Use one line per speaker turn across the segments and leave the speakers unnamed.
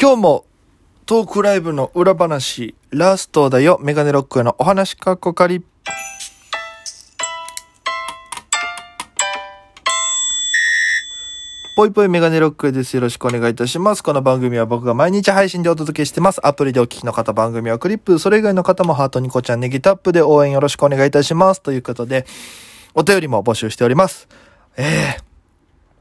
今日もトークライブの裏話、ラストだよ、メガネロックへのお話かっこかり。ぽいぽいメガネロックです。よろしくお願いいたします。この番組は僕が毎日配信でお届けしてます。アプリでお聞きの方、番組はクリップ、それ以外の方もハートニコちゃんネギタップで応援よろしくお願いいたします。ということで、お便りも募集しております。えー、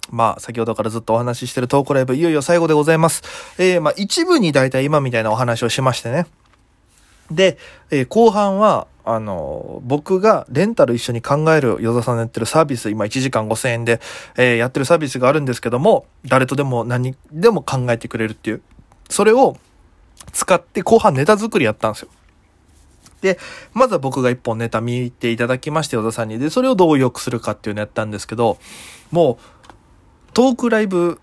まあ、先ほどからずっとお話ししてるトークライブ、いよいよ最後でございます。えー、まあ、一部に大体今みたいなお話をしましてね。で、えー、後半は、あの、僕がレンタル一緒に考える、与座さんのやってるサービス、今1時間5000円で、えー、やってるサービスがあるんですけども、誰とでも何でも考えてくれるっていう。それを使って後半ネタ作りやったんですよ。で、まずは僕が一本ネタ見ていただきまして、与座さんに。で、それをどう良くするかっていうのやったんですけど、もう、トークライブ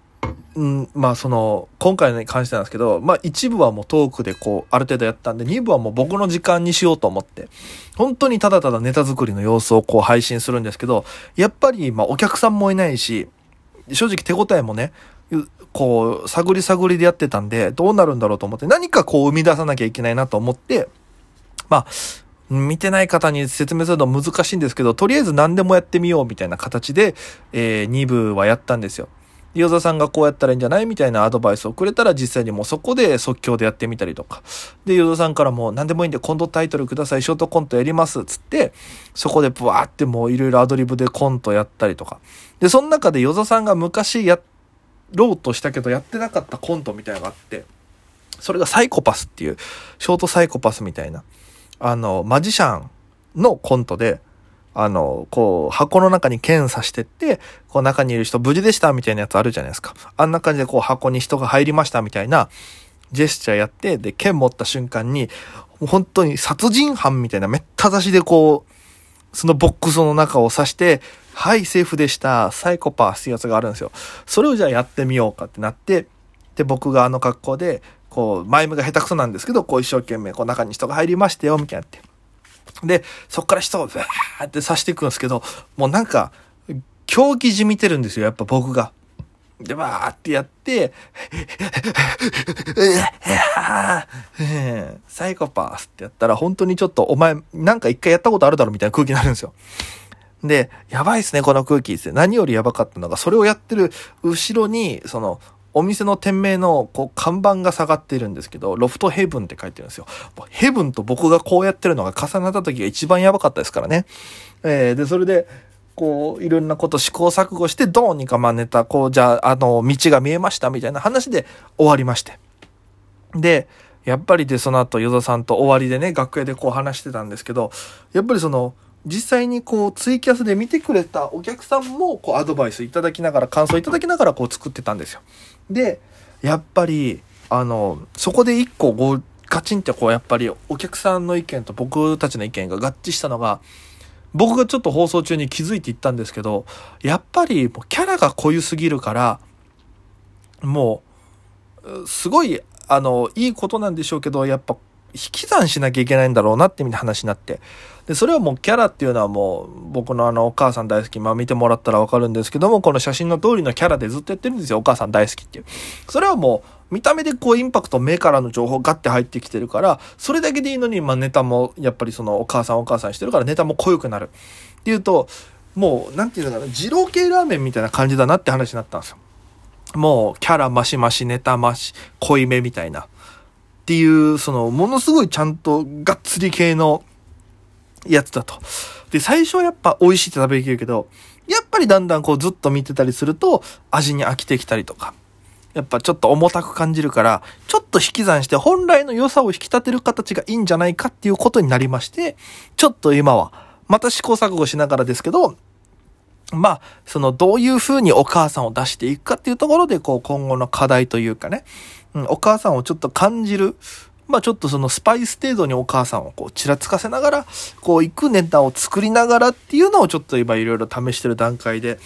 うん、まあその、今回に関してなんですけど、まあ一部はもうトークでこう、ある程度やったんで、二部はもう僕の時間にしようと思って、本当にただただネタ作りの様子をこう配信するんですけど、やっぱりまあお客さんもいないし、正直手応えもね、こう、探り探りでやってたんで、どうなるんだろうと思って、何かこう生み出さなきゃいけないなと思って、まあ、見てない方に説明するの難しいんですけど、とりあえず何でもやってみようみたいな形で、えー、2部はやったんですよ。ヨザさんがこうやったらいいんじゃないみたいなアドバイスをくれたら実際にもうそこで即興でやってみたりとか。で、ヨザさんからも何でもいいんで今度タイトルください、ショートコントやりますつって、そこでブワーってもういろいろアドリブでコントやったりとか。で、その中でヨザさんが昔やろうとしたけどやってなかったコントみたいなのがあって、それがサイコパスっていう、ショートサイコパスみたいな、あの、マジシャンのコントで、あの、こう、箱の中に剣刺してって、こう中にいる人無事でしたみたいなやつあるじゃないですか。あんな感じでこう箱に人が入りましたみたいなジェスチャーやって、で、剣持った瞬間に、本当に殺人犯みたいなめった刺しでこう、そのボックスの中を刺して、はい、セーフでした。サイコパーっていうやつがあるんですよ。それをじゃあやってみようかってなって、で、僕があの格好で、こう、マイムが下手くそなんですけど、こう一生懸命、こう中に人が入りましたよ、みたいなって。で、そっから人をブーって刺していくんですけど、もうなんか、狂気じみてるんですよ、やっぱ僕が。で、バーってやって、サイコパスってやったら、本当にちょっと、お前、なんか一回やったことあるだろみたいな空気になるんですよ。で、やばいっすね、この空気って。何よりやばかったのが、それをやってる後ろに、その、お店の店名のこう看板が下がっているんですけど、ロフトヘブンって書いてるんですよ。ヘブンと僕がこうやってるのが重なった時が一番やばかったですからね。えー、で、それで、こう、いろんなこと試行錯誤して、どうにかまあネタ、こう、じゃあ、あの、道が見えましたみたいな話で終わりまして。で、やっぱりで、その後、与田さんと終わりでね、楽屋でこう話してたんですけど、やっぱりその、実際にこうツイキャスで見てくれたお客さんもこうアドバイスいただきながら感想いただきながらこう作ってたんですよ。でやっぱりあのそこで一個こうガチンってこうやっぱりお客さんの意見と僕たちの意見が合致したのが僕がちょっと放送中に気づいていったんですけどやっぱりもうキャラが濃ゆすぎるからもうすごいあのいいことなんでしょうけどやっぱ引き算しなきゃいけないんだろうなってみたいな話になって。で、それはもうキャラっていうのはもう僕のあのお母さん大好き、まあ見てもらったらわかるんですけども、この写真の通りのキャラでずっとやってるんですよ。お母さん大好きっていう。それはもう見た目でこうインパクト目からの情報ガッて入ってきてるから、それだけでいいのに、まあネタもやっぱりそのお母さんお母さんしてるからネタも濃ゆくなる。っていうと、もう、なんていうのかな、二郎系ラーメンみたいな感じだなって話になったんですよ。もう、キャラマシマシ、ネタマシ、濃いめみたいな。っていう、その、ものすごいちゃんとがっつり系のやつだと。で、最初はやっぱ美味しいって食べきるけど、やっぱりだんだんこうずっと見てたりすると、味に飽きてきたりとか、やっぱちょっと重たく感じるから、ちょっと引き算して本来の良さを引き立てる形がいいんじゃないかっていうことになりまして、ちょっと今は、また試行錯誤しながらですけど、まあ、そのどういう風にお母さんを出していくかっていうところで、こう今後の課題というかね、うん、お母さんをちょっと感じる、まあちょっとそのスパイス程度にお母さんをこうちらつかせながら、こう行くネタを作りながらっていうのをちょっと今いろいろ試してる段階で、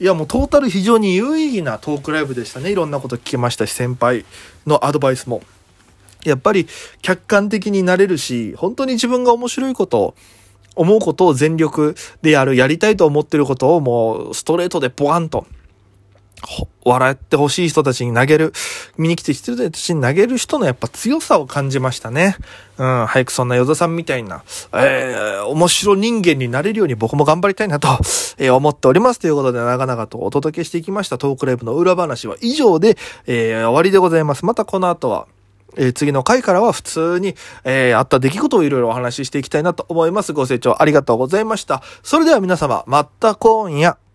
いやもうトータル非常に有意義なトークライブでしたね。いろんなこと聞きましたし、先輩のアドバイスも。やっぱり客観的になれるし、本当に自分が面白いことを、思うことを全力でやる、やりたいと思ってることをもうストレートでボワンと笑ってほしい人たちに投げる、見に来て人たちに投げる人のやっぱ強さを感じましたね。うん、早くそんな与座さんみたいな、えー、面白人間になれるように僕も頑張りたいなと、えー、思っております。ということで、長々とお届けしていきましたトークライブの裏話は以上で、えー、終わりでございます。またこの後は、えー、次の回からは普通に、えー、あった出来事をいろいろお話ししていきたいなと思います。ご清聴ありがとうございました。それでは皆様、また今夜。